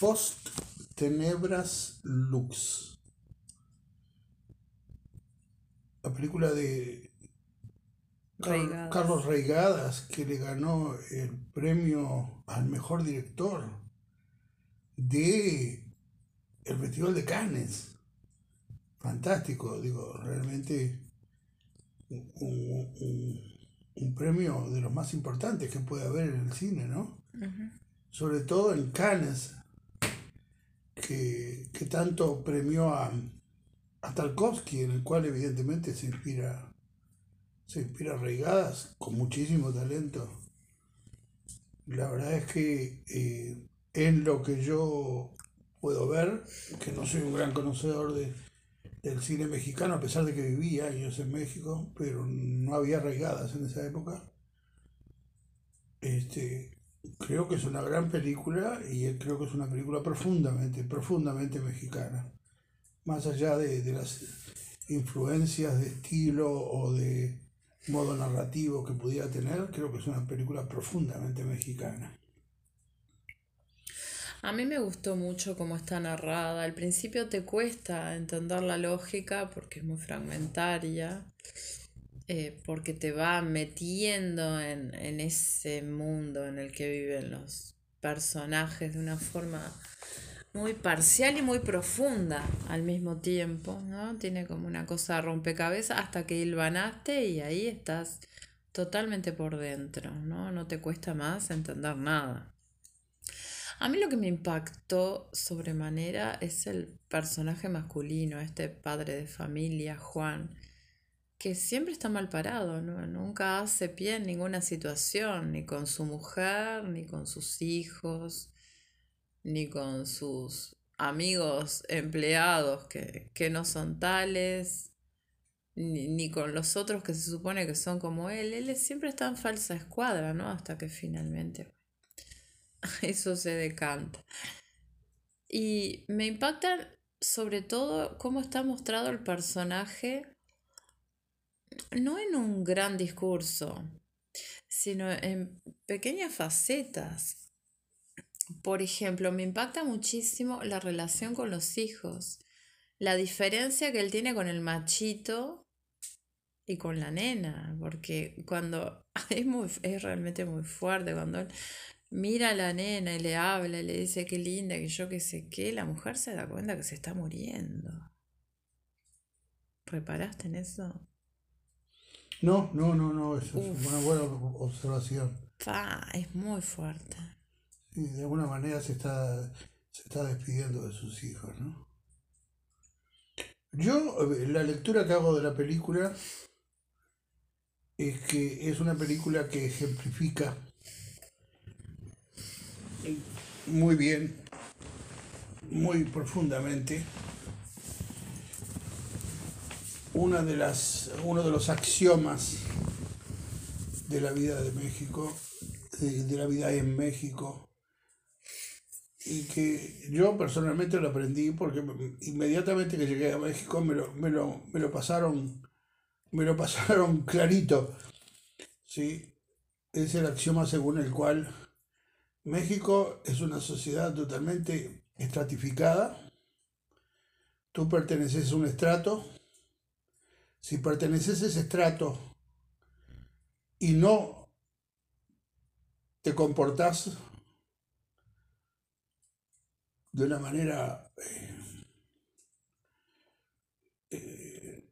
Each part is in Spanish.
Post Tenebras Lux. La película de Carlos Reigadas, que le ganó el premio al mejor director de el Festival de Cannes. Fantástico, digo, realmente un, premio de los más importantes que puede haber en el cine, ¿no? Sobre todo en Cannes, que, tanto premió a, a Tarkovsky, en el cual evidentemente se inspira se inspira arraigadas con muchísimo talento. La verdad es que eh, en lo que yo puedo ver, que no soy un gran conocedor de, del cine mexicano, a pesar de que viví años en México, pero no había arraigadas en esa época. Este, creo que es una gran película y creo que es una película profundamente, profundamente mexicana. Más allá de, de las influencias de estilo o de modo narrativo que pudiera tener, creo que es una película profundamente mexicana. A mí me gustó mucho cómo está narrada. Al principio te cuesta entender la lógica porque es muy fragmentaria, eh, porque te va metiendo en, en ese mundo en el que viven los personajes de una forma muy parcial y muy profunda al mismo tiempo, ¿no? Tiene como una cosa rompecabezas hasta que hilvanaste y ahí estás totalmente por dentro, ¿no? No te cuesta más entender nada. A mí lo que me impactó sobremanera es el personaje masculino, este padre de familia, Juan, que siempre está mal parado, ¿no? nunca hace pie en ninguna situación, ni con su mujer, ni con sus hijos ni con sus amigos empleados que, no son tales, ni, con los otros que se supone que son como él. Él siempre está en falsa escuadra, ¿no? Hasta que finalmente eso se decanta. Y me impacta sobre todo cómo está mostrado el personaje, no en un gran discurso, sino en pequeñas facetas por ejemplo, me impacta muchísimo la relación con los hijos, la diferencia que él tiene con el machito y con la nena, porque cuando es, muy, es realmente muy fuerte, cuando él mira a la nena y le habla y le dice qué linda, que yo qué sé qué, la mujer se da cuenta que se está muriendo. ¿Reparaste en eso? No, no, no, no, eso es una buena observación. es muy fuerte y de alguna manera se está, se está despidiendo de sus hijos, ¿no? Yo, eh, la lectura que hago de la película es que es una película que ejemplifica muy bien, muy profundamente, una de las, uno de los axiomas de la vida de México, de la vida en México, y que yo personalmente lo aprendí porque inmediatamente que llegué a México me lo, me lo, pasaron me lo pasaron clarito ¿sí? es el axioma según el cual México es una sociedad totalmente estratificada tú perteneces a un estrato si perteneces a ese estrato y no te comportas de una manera eh, eh,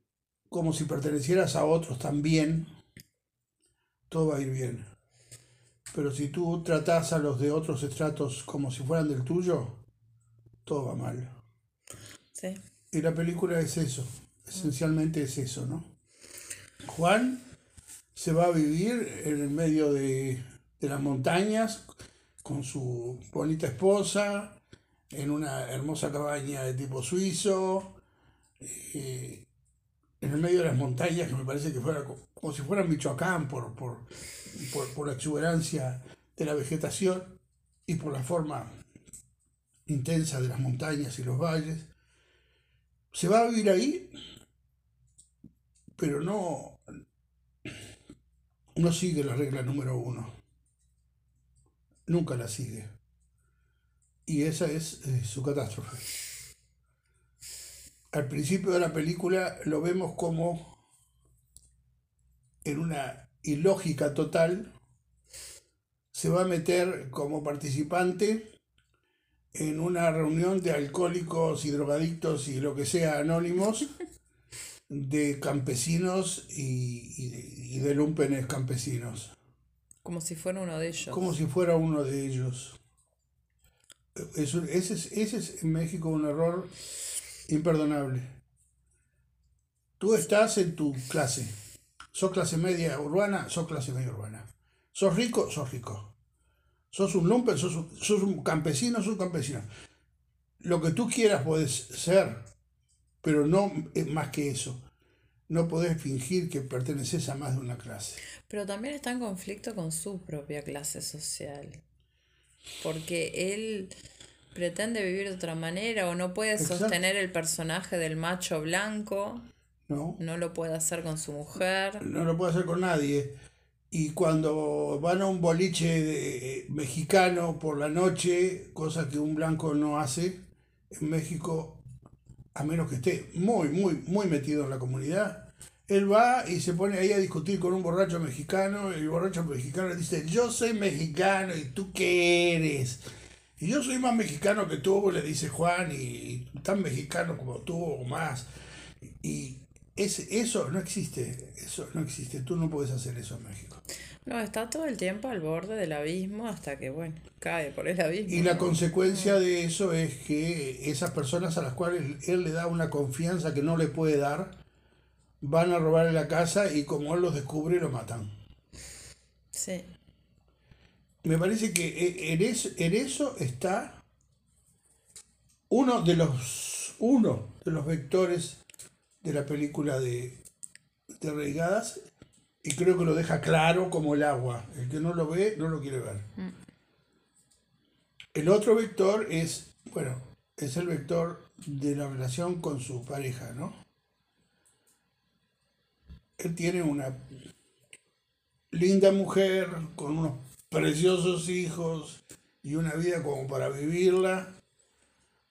como si pertenecieras a otros también, todo va a ir bien. Pero si tú tratas a los de otros estratos como si fueran del tuyo, todo va mal. Sí. Y la película es eso, esencialmente es eso, ¿no? Juan se va a vivir en el medio de, de las montañas con su bonita esposa, en una hermosa cabaña de tipo suizo, eh, en el medio de las montañas, que me parece que fuera como si fuera Michoacán por, por, por, la exuberancia de la vegetación y por la forma intensa de las montañas y los valles. Se va a vivir ahí, pero no, no sigue la regla número uno. Nunca la sigue Y esa es eh, su catástrofe. Al principio de la película lo vemos como en una ilógica total se va a meter como participante en una reunión de alcohólicos y drogadictos y lo que sea anónimos de campesinos y, de, lumpenes campesinos. Como si fuera uno de ellos. Como si fuera uno de ellos. ese, es, ese es en México un error imperdonable. Tú estás en tu clase. Sos clase media urbana, sos clase media urbana. Sos rico, sos rico. Sos un lumpen, sos un, sos un campesino, sos un campesino. Lo que tú quieras puedes ser, pero no es más que eso. No podés fingir que perteneces a más de una clase. Pero también está en conflicto con su propia clase social. Porque él pretende vivir de otra manera o no puede sostener el personaje del macho blanco. No. No lo puede hacer con su mujer. No lo puede hacer con nadie. Y cuando van a un boliche de, mexicano por la noche, cosa que un blanco no hace, en México a menos que esté muy, muy, muy metido en la comunidad, él va y se pone ahí a discutir con un borracho mexicano, el borracho mexicano le dice, yo soy mexicano y tú qué eres. Y yo soy más mexicano que tú, le dice Juan, y, tan mexicano como tú o más. Y eso no existe, eso no existe, tú no puedes hacer eso en México. No, está todo el tiempo al borde del abismo hasta que, bueno, cae por el abismo. Y la consecuencia de eso es que esas personas a las cuales él le da una confianza que no le puede dar, van a robarle la casa y como él los descubre, lo matan. Sí. Me parece que e, en eso, en eso está uno de los uno de los vectores de la película de, de Reigadas y creo que lo deja claro como el agua. El que no lo ve, no lo quiere ver. Mm. El otro vector es, bueno, es el vector de la relación con su pareja, ¿no? Él tiene una linda mujer con unos preciosos hijos y una vida como para vivirla,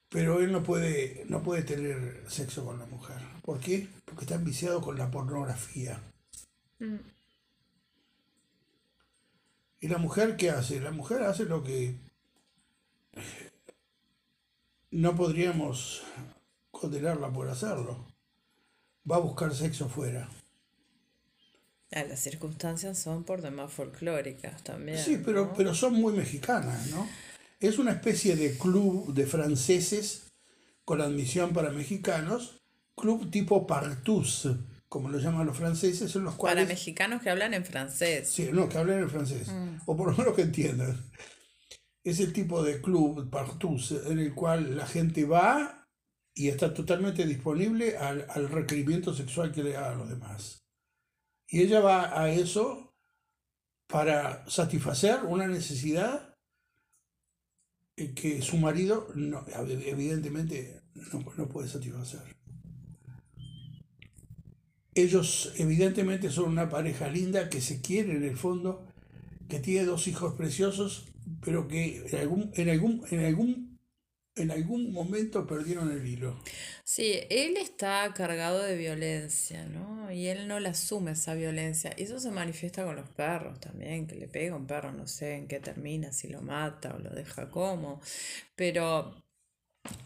pero él no puede, no puede tener sexo con la mujer. ¿Por qué? Porque está enviciado con la pornografía. Mm. ¿Y la mujer qué hace? La mujer hace lo que no podríamos condenarla por hacerlo. Va a buscar sexo fuera. Ah, las circunstancias son por demás folclóricas también. Sí, pero, pero son muy mexicanas, ¿no? Es una especie de club de franceses con admisión para mexicanos, club tipo Partus como lo llaman los franceses, son los cuales... Para mexicanos que hablan en francés. Sí, no, que hablan en francés, mm. o por lo menos que entiendan. Es el tipo de club, partus, en el cual la gente va y está totalmente disponible al, requerimiento sexual que le hagan los demás. Y ella va a eso para satisfacer una necesidad que su marido no, evidentemente no puede satisfacer. Ellos evidentemente son una pareja linda que se quiere en el fondo, que tiene dos hijos preciosos, pero que en algún, en algún, en algún, en algún momento perdieron el hilo. Sí, él está cargado de violencia, ¿no? Y él no le asume esa violencia. Y eso se manifiesta con los perros también, que le pega un perro, no sé en qué termina, si lo mata o lo deja como. Pero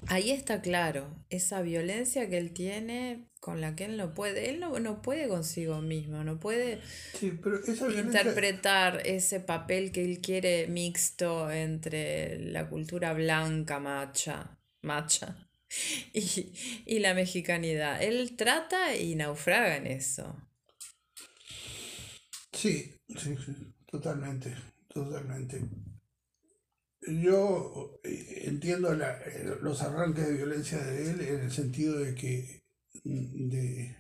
Ahí está claro, esa violencia que él tiene con la que él no puede, él no, no puede consigo mismo, no puede interpretar ese papel que él quiere mixto entre la cultura blanca macha, macha y, y la mexicanidad. Él trata y naufraga en eso. Sí, sí, sí, totalmente, totalmente yo eh, entiendo eh, los arranques de violencia de él en el sentido de que, mm, de,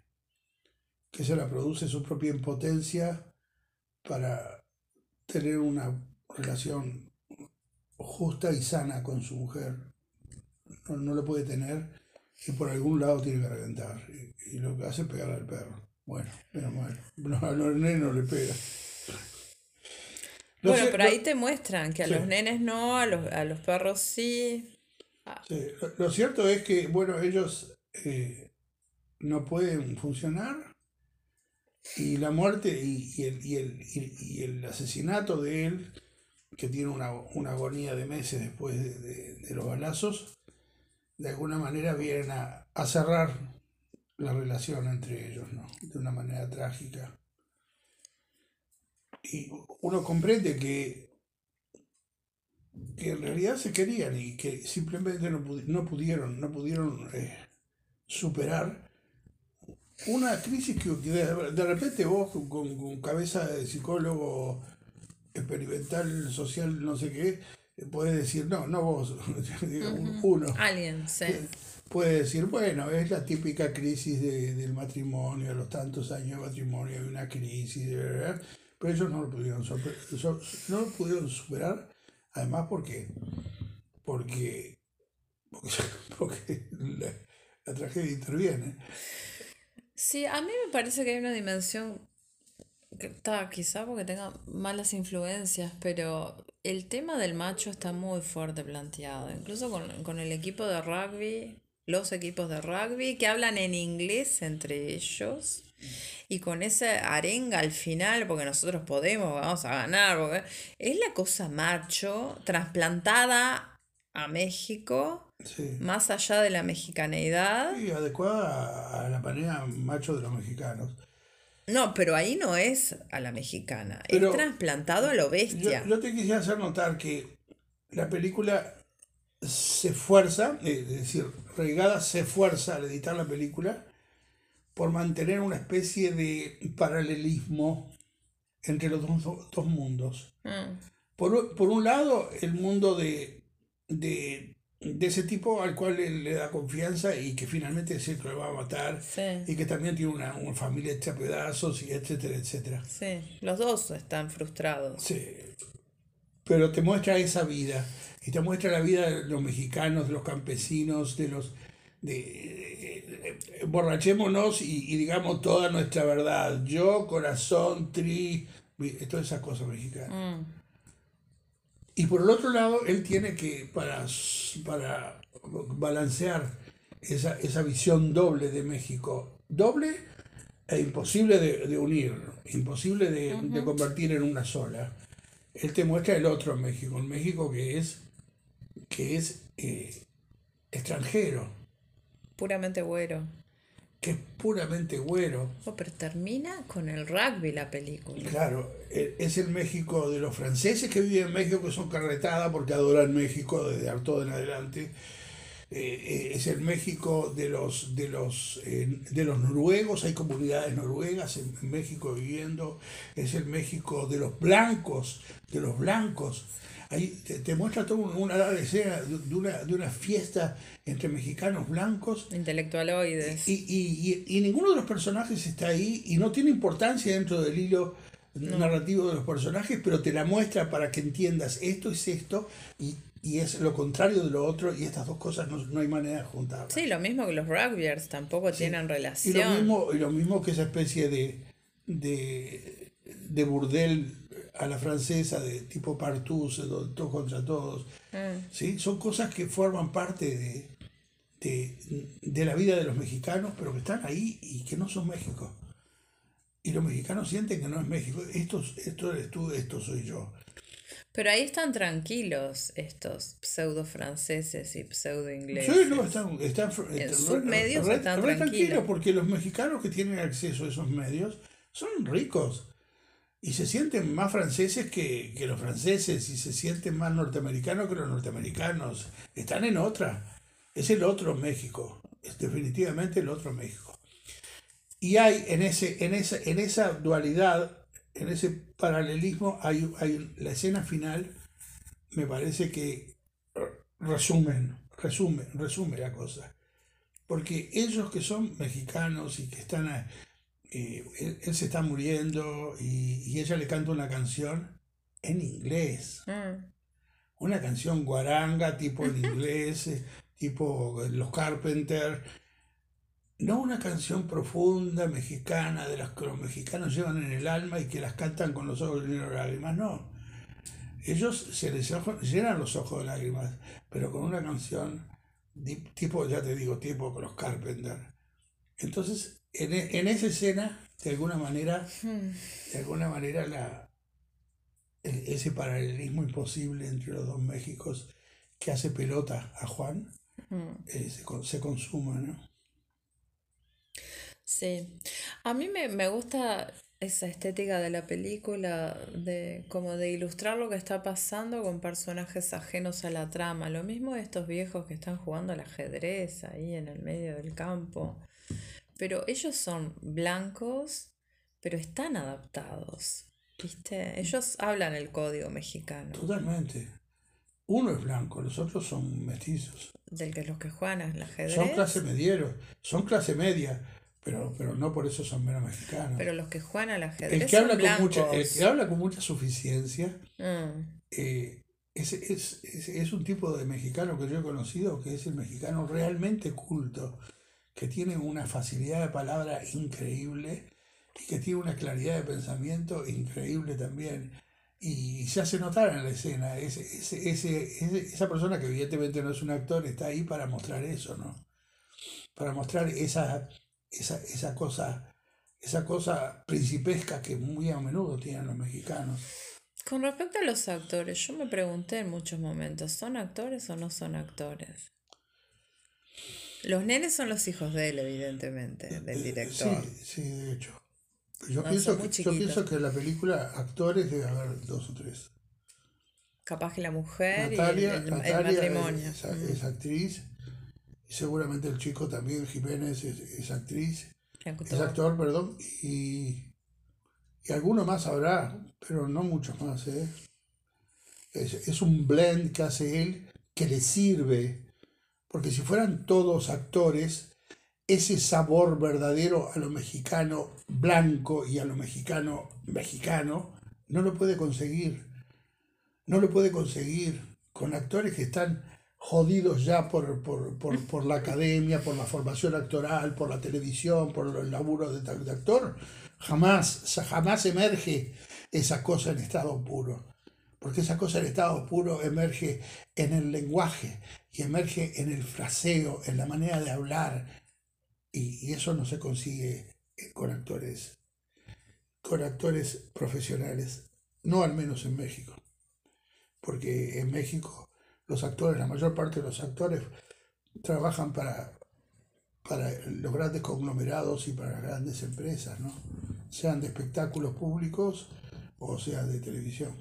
que se la produce su propia impotencia para tener una relación justa y sana con su mujer. No, no lo puede tener y por algún lado tiene que reventar. Y, lo que hace es pegar al perro. Bueno, menos mal. No, no, no le pega. Bueno, cier- pero ahí te muestran que a Sí. los nenes no, a los, a los perros sí. Sí, lo, cierto es que, bueno, ellos eh, no pueden funcionar y la muerte y, y el, y, el, y- y el asesinato de él, que tiene una, una agonía de meses después de, de- de los balazos, de alguna manera vienen a, a cerrar la relación entre ellos, ¿no? De una manera trágica. Y uno comprende que que en realidad se querían y que simplemente no, no pudieron, no pudieron eh, superar una crisis que, que de, de repente vos con, con- cabeza de psicólogo experimental, social, no sé qué, eh, puedes decir, no, no vos, uno, Alguien, sí. puede decir, bueno, es la típica crisis de- del matrimonio, a los tantos años de matrimonio hay una crisis, de verdad, pero ellos no lo pudieron, no lo pudieron superar, además porque, porque, porque, porque la, la tragedia interviene. Sí, a mí me parece que hay una dimensión que está quizá porque tenga malas influencias, pero el tema del macho está muy fuerte planteado, incluso con, con el equipo de rugby, los equipos de rugby que hablan en inglés entre ellos y con esa arenga al final, porque nosotros podemos, vamos a ganar, porque es la cosa macho trasplantada a México, Sí. más allá de la mexicaneidad. Y adecuada a, la manera macho de los mexicanos. No, pero ahí no es a la mexicana, Pero- es trasplantado a lo bestia. yo te quisiera hacer notar que la película se esfuerza, es decir, Reigada se esfuerza al editar la película por mantener una especie de paralelismo entre los dos, dos mundos. Mm, Por, por un lado, el mundo de, de, de ese tipo al cual él le da confianza y que finalmente que lo va a matar sí, y que también tiene una, una familia hecha pedazos y etcétera, etcétera. sí, los dos están frustrados. Sí. Pero te muestra esa vida. Y te muestra la vida de los mexicanos, de los campesinos, de los... De, eh, eh, borrachémonos y, y digamos toda nuestra verdad. Yo, corazón, tri... Todas esas cosas mexicanas. Mm, Y por el otro lado, él tiene que, para, para balancear esa, esa visión doble de México, doble e imposible de, de unir, imposible de, de convertir en una sola, él te muestra el otro México, un México que es, que es eh, extranjero, puramente güero. que es puramente güero. Oh, pero termina con el rugby la película. Claro, e- es el México de los franceses que viven en México, que son carretada porque adoran México desde todo en adelante. Eh, eh, es el México de los de los eh, de los noruegos, hay comunidades noruegas en, en México viviendo. Es el México de los blancos, de los blancos. Ahí te, te muestra toda una larga escena de una, de una fiesta entre mexicanos blancos Intelectualoides. y, y- y- y ninguno de los personajes está ahí y no tiene importancia dentro del hilo narrativo de los personajes, pero te la muestra para que entiendas esto es esto y, y es lo contrario de lo otro y estas dos cosas no, no hay manera de juntarlas. Sí, lo mismo que los rugbyers tampoco tienen Y relación. lo mismo, y lo mismo que esa especie de, de, de burdel a la francesa, de tipo Partus, de todos contra todos. Mm, ¿sí? Son cosas que forman parte de, de, de la vida de los mexicanos, pero que están ahí y que no son México. Y los mexicanos sienten que no es México. Esto, esto eres tú, esto soy yo. Pero ahí están tranquilos estos pseudo franceses y pseudo ingleses. Sí, no, están, están, En están sus medios están tranquilos. porque los mexicanos que tienen acceso a esos medios son ricos y se sienten más franceses que, que los franceses y se sienten más norteamericanos que los norteamericanos. Están en otra. Es el otro México. Es definitivamente el otro México. Y hay en, ese, en, esa, en esa dualidad, en ese paralelismo, hay, hay la escena final, me parece que resumen, resume, resume la cosa. Porque ellos que son mexicanos y que están, eh, él, él se está muriendo y, y ella le canta una canción en inglés, Mm, una canción guaranga tipo en inglés, eh, tipo los Carpenter, no una canción profunda mexicana de las que los mexicanos llevan en el alma y que las cantan con los ojos llenos de lágrimas, no. ellos se les llenan los ojos de lágrimas, pero con una canción tipo, ya te digo, tipo con los Carpenter. Entonces, en, e, en esa escena, de alguna manera, hmm. de alguna manera la, e, ese paralelismo imposible entre los dos Méxicos que hace pelota a Juan, hmm. eh, se, se, consuma, ¿no? Sí, a mí me, me gusta esa estética de la película, de como de ilustrar lo que está pasando con personajes ajenos a la trama. Lo mismo de estos viejos que están jugando al ajedrez ahí en el medio del campo. Pero ellos son blancos, pero están adaptados. ¿Viste? Ellos hablan el código mexicano. Totalmente. Uno es blanco, los otros son mestizos. Del que los que juegan al ajedrez. Son clase mediero, son clase media pero, pero no por eso son menos mexicanos. Pero los que juegan al ajedrez el que habla con mucha El que habla con mucha suficiencia mm. eh, es, es, es, un tipo de mexicano que yo he conocido que es el mexicano realmente culto, que tiene una facilidad de palabra increíble y que tiene una claridad de pensamiento increíble también. Y se hace notar en la escena. Ese, ese, ese, esa persona que evidentemente no es un actor está ahí para mostrar eso, ¿no? Para mostrar esa esa, esa cosa, esa cosa principesca que muy a menudo tienen los mexicanos. Con respecto a los actores, yo me pregunté en muchos momentos, ¿son actores o no son actores? Los nenes son los hijos de él, evidentemente, eh, del eh, director. Sí, sí, de hecho. Yo, pienso, que, yo pienso que en la película actores debe haber dos o tres. Capaz que la mujer y el, matrimonio. es, actriz y seguramente el chico también, Jiménez, es, actriz, es actor, perdón, y, y alguno más habrá, pero no muchos más. ¿eh? Es, un blend que hace él que le sirve, porque si fueran todos actores, ese sabor verdadero a lo mexicano blanco y a lo mexicano mexicano, no lo puede conseguir. No lo puede conseguir con actores que están jodidos ya por, por, la academia, por la formación actoral, por la televisión, por el laburo de, actor, jamás, jamás emerge esa cosa en estado puro. Porque esa cosa en estado puro emerge en el lenguaje y emerge en el fraseo, en la manera de hablar. Y, eso no se consigue con actores, con actores profesionales, no al menos en México. Porque en México los actores, la mayor parte de los actores trabajan para, para los grandes conglomerados y para las grandes empresas, ¿no? Sean de espectáculos públicos o sea de televisión.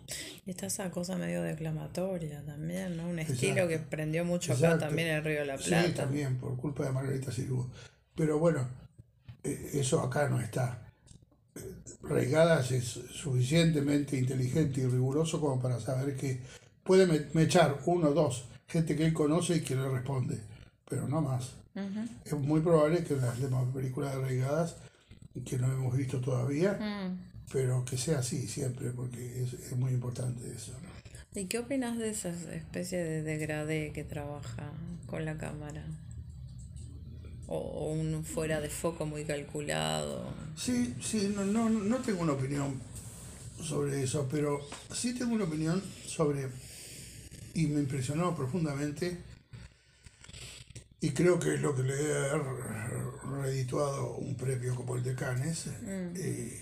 Y está esa cosa medio declamatoria también, ¿no? Un estilo que prendió mucho acá también en el Río de la Plata. Sí, también, por culpa de Margarita Sirú. Pero bueno, eh, eso acá no está. Reigadas es suficientemente inteligente y riguroso como para saber que puede me, echar uno o dos gente que él conoce y que le responde, pero no más. Es muy probable que las demás películas arraigadas, que no hemos visto todavía, mm. Pero que sea así siempre, porque es, muy importante eso. ¿Y qué opinas de esa especie de degradé que trabaja con la cámara? O, un fuera de foco muy calculado. Sí, sí, no, no, no tengo una opinión sobre eso, pero sí tengo una opinión sobre y me impresionó profundamente y creo que es lo que le ha redituado un premio como el de Cannes, mm. eh,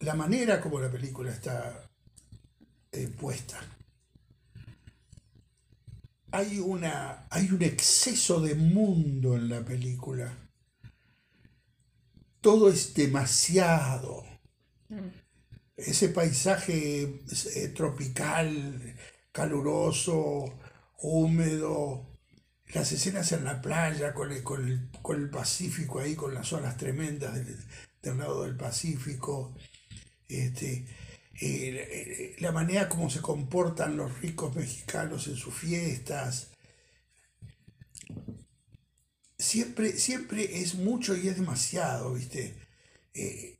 la manera como la película está eh, puesta. Hay, una, hay un exceso de mundo en la película. Todo es demasiado. Mm. Ese paisaje eh, tropical, caluroso, húmedo, las escenas en la playa con el, con el, Pacífico ahí, con las olas tremendas del, lado del Pacífico, este, eh, la manera como se comportan los ricos mexicanos en sus fiestas. Siempre, siempre es mucho y es demasiado, ¿viste? Eh,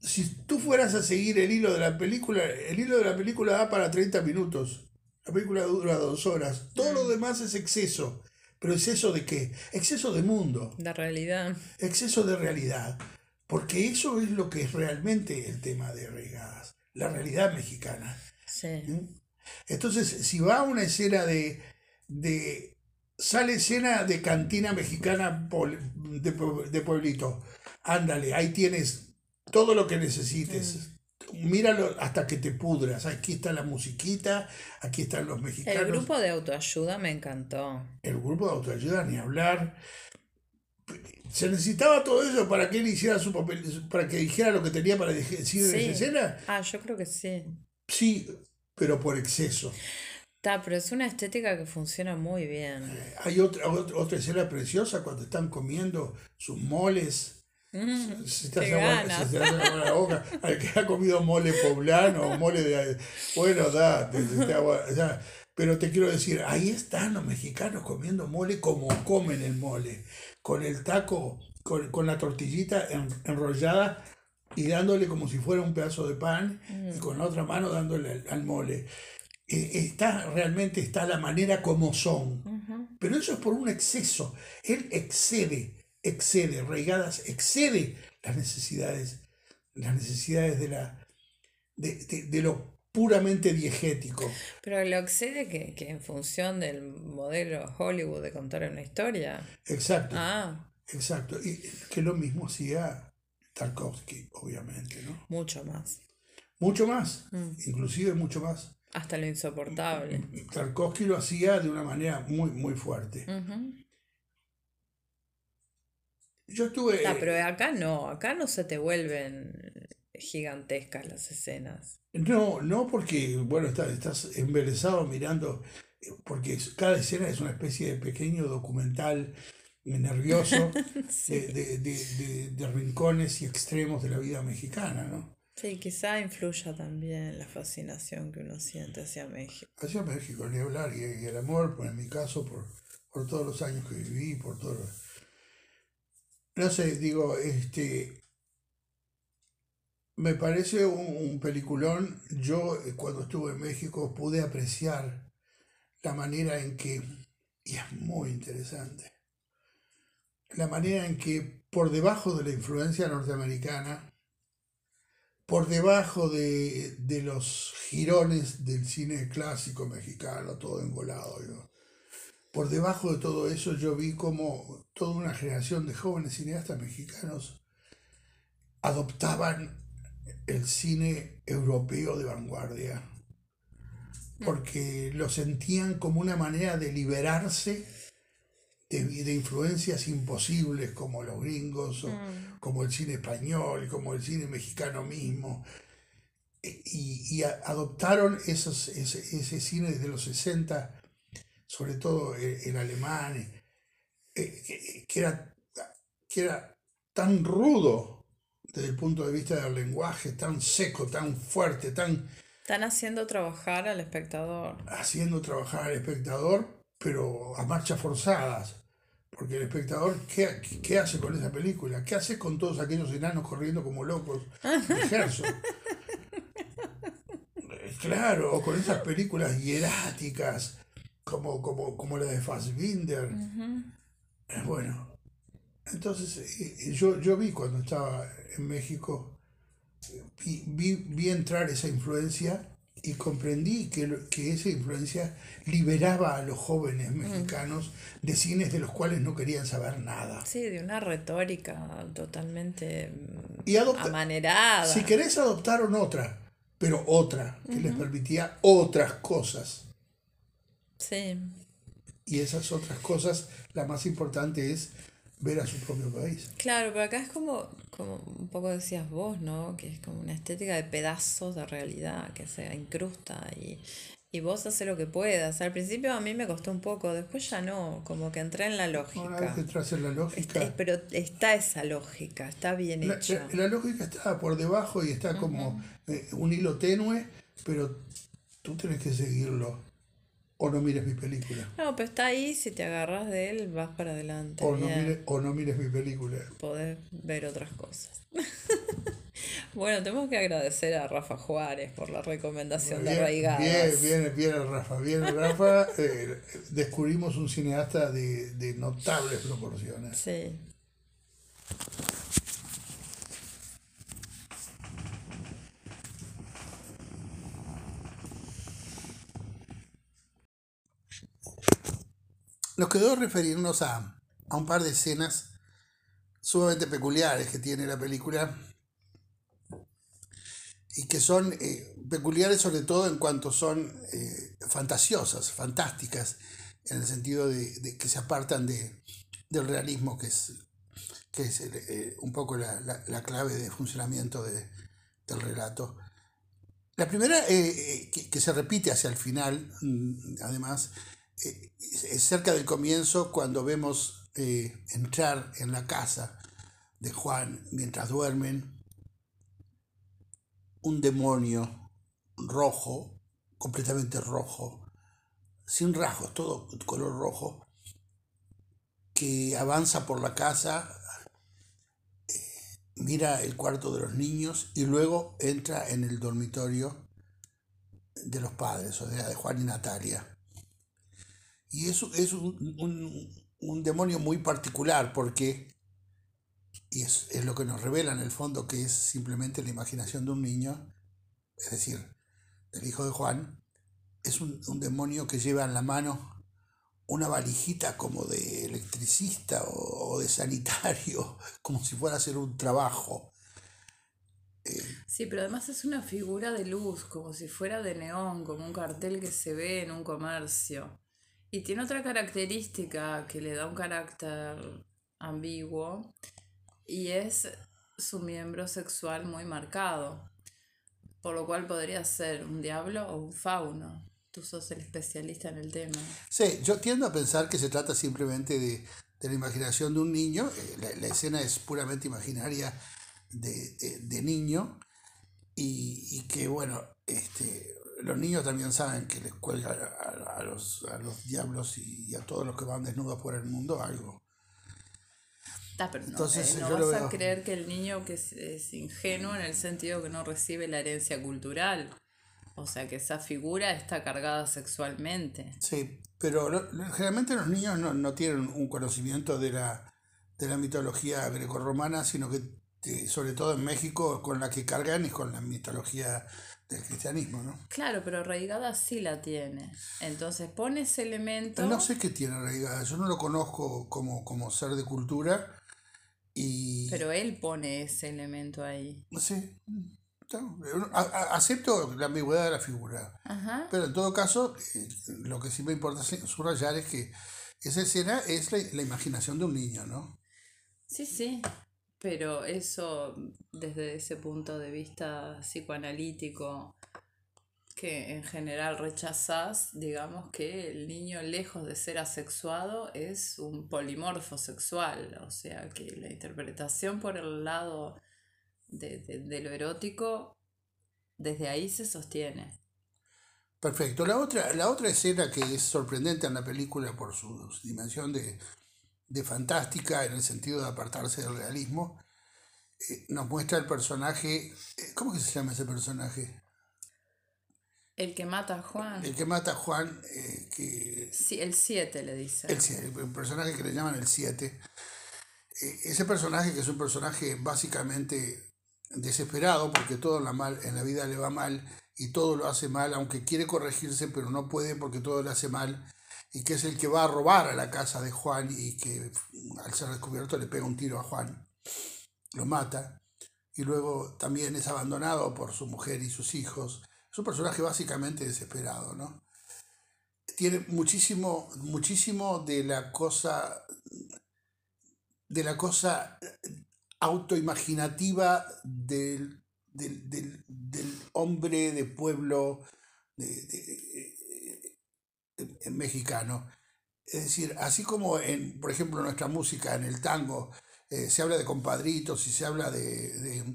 si tú fueras a seguir el hilo de la película, el hilo de la película da para 30 minutos. La película dura dos horas. Todo lo mm. demás es exceso. ¿Pero exceso de qué? Exceso de mundo. De realidad. Exceso de realidad. Porque eso es lo que es realmente el tema de Regadas. la realidad mexicana. Sí. ¿Mm? Entonces, si va a una escena de, de sale escena de cantina mexicana de, de pueblito, ándale, ahí tienes todo lo que necesites. Míralo hasta que te pudras. Aquí está la musiquita, aquí están los mexicanos. El grupo de autoayuda me encantó. El grupo de autoayuda, ni hablar. ¿Se necesitaba todo eso para que él hiciera su papel, para que dijera lo que tenía para decir en Sí. esa escena? Ah, yo creo que sí. Sí, pero por exceso. Está, pero es una estética que funciona muy bien. Hay otra, otra, otra escena preciosa cuando están comiendo sus moles. Mm, Se hace agua la boca. Al que ha comido mole poblano, mole de. Bueno, da, te- te- te agua- ya. Pero te quiero decir, ahí están los mexicanos comiendo mole como comen el mole. Con el taco, con, con la tortillita en- enrollada y dándole como si fuera un pedazo de pan y con la otra mano dándole al, al mole. Eh, está realmente está la manera como son. Pero eso es por un exceso. Él excede, excede, Reigadas excede las necesidades, las necesidades de la de, de- de lo puramente diegético. Pero lo excede que, que en función del modelo Hollywood de contar una historia. Exacto, Ah, exacto. Y que lo mismo hacía Tarkovsky, obviamente, ¿no? mucho más. Mucho más, Mm. inclusive mucho más. Hasta lo insoportable. Tarkovsky lo hacía de una manera muy, muy fuerte. Yo estuve... Ah, pero acá no, acá no se te vuelven gigantescas las escenas. No, no porque, bueno, estás, estás embelesado mirando, porque cada escena es una especie de pequeño documental nervioso de, de- de- de- de rincones y extremos de la vida mexicana, ¿no? Sí, quizá influya también la fascinación que uno siente hacia México. Hacia México, ni hablar, y, y el amor, pues en mi caso, por, por todos los años que viví, por todo... lo- No sé, digo, este... Me parece un, un peliculón. Yo eh, cuando estuve en México pude apreciar la manera en que, y es muy interesante, la manera en que por debajo de la influencia norteamericana, por debajo de, de los jirones del cine clásico mexicano, todo engolado, por debajo de todo eso yo vi como toda una generación de jóvenes cineastas mexicanos adoptaban el cine europeo de vanguardia, porque lo sentían como una manera de liberarse de, de influencias imposibles como los gringos, o como el cine español, como el cine mexicano mismo. E- Y, y adoptaron esos, ese, ese cine desde los 60, sobre todo el, el alemán, eh, que, que era, que era tan rudo desde el punto de vista del lenguaje, tan seco, tan fuerte, tan Están haciendo trabajar al espectador. haciendo trabajar al espectador, pero a marchas forzadas. Porque el espectador, ¿qué, qué hace con esa película? ¿Qué hace con todos aquellos enanos corriendo como locos de Claro, o con esas películas hieráticas, como, como, como la de Fassbinder. Eh, Bueno, entonces eh, yo, yo vi cuando estaba en México, eh, vi, vi, vi entrar esa influencia y comprendí que, que esa influencia liberaba a los jóvenes mexicanos de cines de los cuales no querían saber nada. Sí, de una retórica totalmente Y adopta- amanerada. Si querés adoptaron otra, pero otra, que les permitía otras cosas. Sí, Y esas otras cosas, la más importante es ver a su propio país. claro, pero acá es como, como un poco decías vos, ¿no? Que es como una estética de pedazos de realidad que se incrusta y, y vos haces lo que puedas. Al principio a mí me costó un poco, después ya no, como que entré en la Una vez lógica. que entras en la lógica... Está- pero está esa lógica, está bien La, hecha. la- la lógica está por debajo y está como eh, un hilo tenue, pero tú tienes que seguirlo. O no mires mi película. No, pero está ahí, si te agarras de él, vas para adelante. O no, mires, o no mires mi película. Podés ver otras cosas. bueno, tenemos que agradecer a Rafa Juárez por la recomendación de Bien, Arraigadas. bien, bien, bien, Rafa. Bien, Rafa. eh, descubrimos un cineasta de, de notables proporciones. Sí. Nos quedó referirnos a, a un par de escenas sumamente peculiares que tiene la película y que son eh, peculiares sobre todo en cuanto son eh, fantasiosas, fantásticas, en el sentido de, que se apartan de, del realismo, que es, que es eh, un poco la, la, la, clave de funcionamiento de, del relato. La primera, que, que, se repite hacia el final, mm, además, es cerca del comienzo cuando vemos entrar en la casa de Juan mientras duermen un demonio rojo, completamente rojo, sin rasgos, todo color rojo, que avanza por la casa, eh, mira el cuarto de los niños y luego entra en el dormitorio de los padres, o sea, de Juan y Natalia. Y eso es un, un, un demonio muy particular porque y es, es, lo que nos revela en el fondo que es simplemente la imaginación de un niño, es decir, del hijo de Juan, es un, un demonio que lleva en la mano una valijita como de electricista o, de sanitario, como si fuera a hacer un trabajo. Eh, sí, pero además es una figura de luz, como si fuera de neón, como un cartel que se ve en un comercio. Y tiene otra característica que le da un carácter ambiguo, y es su miembro sexual muy marcado, por lo cual podría ser un diablo o un fauno. Tú sos el especialista en el tema. Sí, yo tiendo a pensar que se trata simplemente de, de la imaginación de un niño. Eh, la, escena es puramente imaginaria de, de, de niño y, y, que, bueno, este, los niños también saben que les cuelga a, a, los, a los diablos y, y a todos los que van desnudos por el mundo algo Ah, pero no, Entonces, eh, no vas a creer que el niño que es, es, ingenuo en el sentido que no recibe la herencia cultural. O sea, que esa figura está cargada sexualmente. Sí, pero lo, generalmente los niños no, no, tienen un conocimiento de la, de la mitología grecorromana, sino que eh, sobre todo en México con la que cargan es con la mitología del cristianismo, ¿no? Claro, pero arraigada sí la tiene. Entonces pone ese elemento... No sé qué tiene arraigada, yo no lo conozco como, como ser de cultura, y... Pero él pone ese elemento ahí. Sí. Acepto la ambigüedad de la figura. Ajá. Pero en todo caso, eh, lo que sí me importa subrayar es que esa escena es la, la imaginación de un niño, ¿no? Sí, sí. Pero eso, desde ese punto de vista psicoanalítico, que en general rechazás, digamos que el niño lejos de ser asexuado es un polimorfo sexual, o sea que la interpretación por el lado de, de, lo erótico, desde ahí se sostiene. Perfecto. La otra, la otra escena que es sorprendente en la película por su dimensión de, de fantástica, en el sentido de apartarse del realismo, eh, nos muestra el personaje, eh, ¿cómo que se llama ese personaje? El que mata a Juan. El que mata a Juan, eh, que... Sí, el 7 le dice. El, el personaje que le llaman el 7. Eh, ese personaje que es un personaje básicamente desesperado porque todo en la, mal, en la vida le va mal y todo lo hace mal, aunque quiere corregirse, pero no puede porque todo le hace mal, y que es el que va a robar a la casa de Juan y que al ser descubierto le pega un tiro a Juan, lo mata, y luego también es abandonado por su mujer y sus hijos es un personaje básicamente desesperado, ¿no? Tiene muchísimo, muchísimo de la cosa, de la cosa autoimaginativa del, del, del, del hombre de pueblo de, mexicano. Es decir, así como en, por ejemplo, nuestra música, en el tango, eh, se habla de compadritos y se habla de,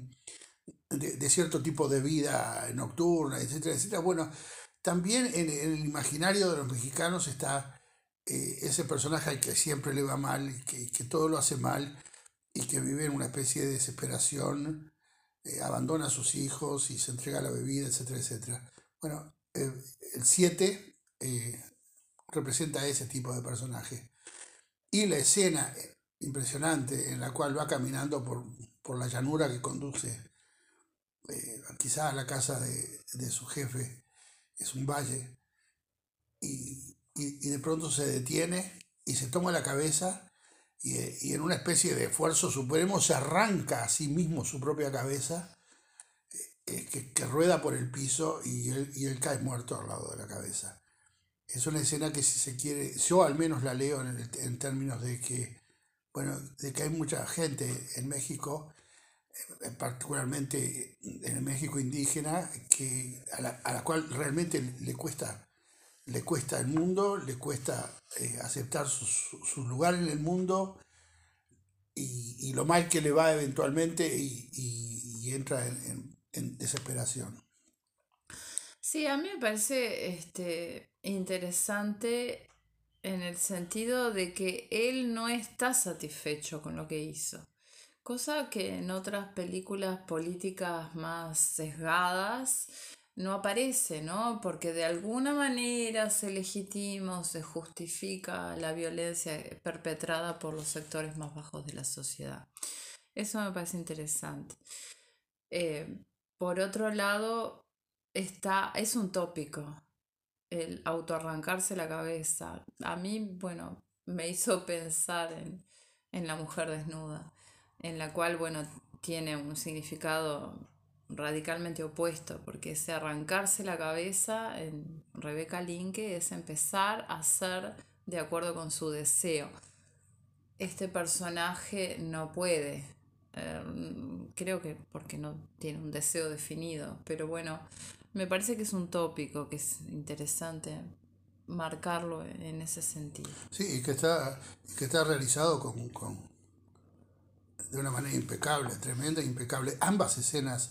de, de, cierto tipo de vida nocturna, etcétera, etcétera. Bueno, también en, el imaginario de los mexicanos está eh, ese personaje al que siempre le va mal, que, que, todo lo hace mal y que vive en una especie de desesperación, eh, abandona a sus hijos y se entrega a la bebida, etcétera, etcétera. Bueno, el 7 representa ese tipo de personaje. Y la escena impresionante en la cual va caminando por, por la llanura que conduce eh, quizás la casa de, de, su jefe es un valle, y, y, y de pronto se detiene y se toma la cabeza y, y en una especie de esfuerzo supremo se arranca a sí mismo su propia cabeza eh, que, que rueda por el piso él, y él cae muerto al lado de la cabeza. Es una escena que si se quiere, yo al menos la leo en, en términos de que, bueno, de que hay mucha gente en México, eh, particularmente en el México indígena, que, a, la, a la cual realmente le cuesta, le cuesta el mundo, le cuesta eh, aceptar su, su- lugar en el mundo y, y lo mal que le va eventualmente y, y- y entra en, en- en desesperación. Sí, a mí me parece este, interesante en el sentido de que él no está satisfecho con lo que hizo. Cosa que en otras películas políticas más sesgadas no aparece, ¿no? Porque de alguna manera se legitima o se justifica la violencia perpetrada por los sectores más bajos de la sociedad. Eso me parece interesante. Eh, por otro lado, está, es un tópico el autoarrancarse la cabeza. A mí, bueno, me hizo pensar en, en la mujer desnuda, en la cual, bueno, tiene un significado radicalmente opuesto, porque ese arrancarse la cabeza en Rebeca Linke es empezar a ser de acuerdo con su deseo. Este personaje no puede, eh, creo que porque no tiene un deseo definido, pero bueno, me parece que es un tópico que es interesante marcarlo en ese sentido. Sí, y que está, que está realizado con, con- de una manera impecable, tremenda, impecable. Ambas escenas,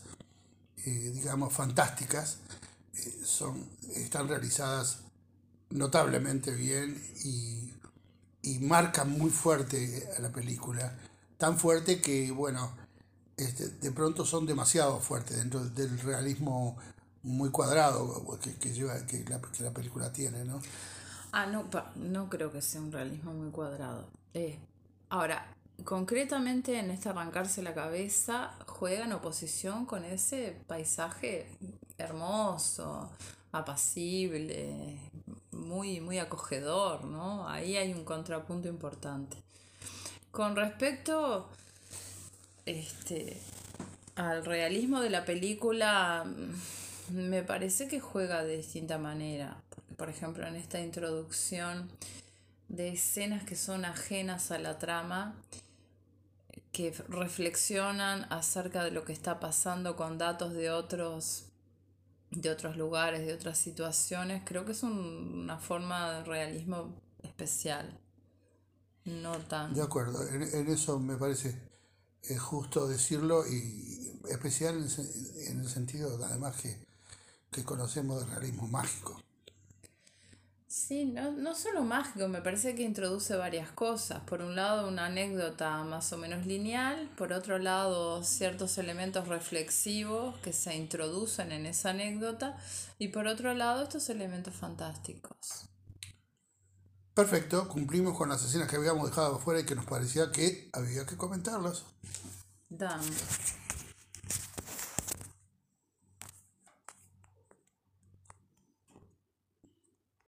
eh, digamos, fantásticas, eh, son, están realizadas notablemente bien y, y marcan muy fuerte a la película. Tan fuerte que, bueno, este, de pronto son demasiado fuertes dentro del realismo muy cuadrado que, que lleva, que la, que la película tiene, ¿no? Ah, no, no creo que sea un realismo muy cuadrado. Eh, ahora, concretamente en este arrancarse la cabeza, juega en oposición con ese paisaje hermoso, apacible, muy, muy acogedor, ¿no? Ahí hay un contrapunto importante. Con respecto este, al realismo de la película, me parece que juega de distinta manera. Por ejemplo, en esta introducción de escenas que son ajenas a la trama, que reflexionan acerca de lo que está pasando con datos de otros de otros lugares, de otras situaciones, creo que es un- una forma de realismo especial, no tan... De acuerdo, en, en eso me parece eh, justo decirlo y especial en, en el sentido además que, que conocemos del realismo mágico. Sí, no, no solo mágico, me parece que introduce varias cosas. Por un lado, una anécdota más o menos lineal, por otro lado, ciertos elementos reflexivos que se introducen en esa anécdota, y por otro lado, estos elementos fantásticos. Perfecto, cumplimos con las escenas que habíamos dejado afuera y que nos parecía que había que comentarlas. Dan.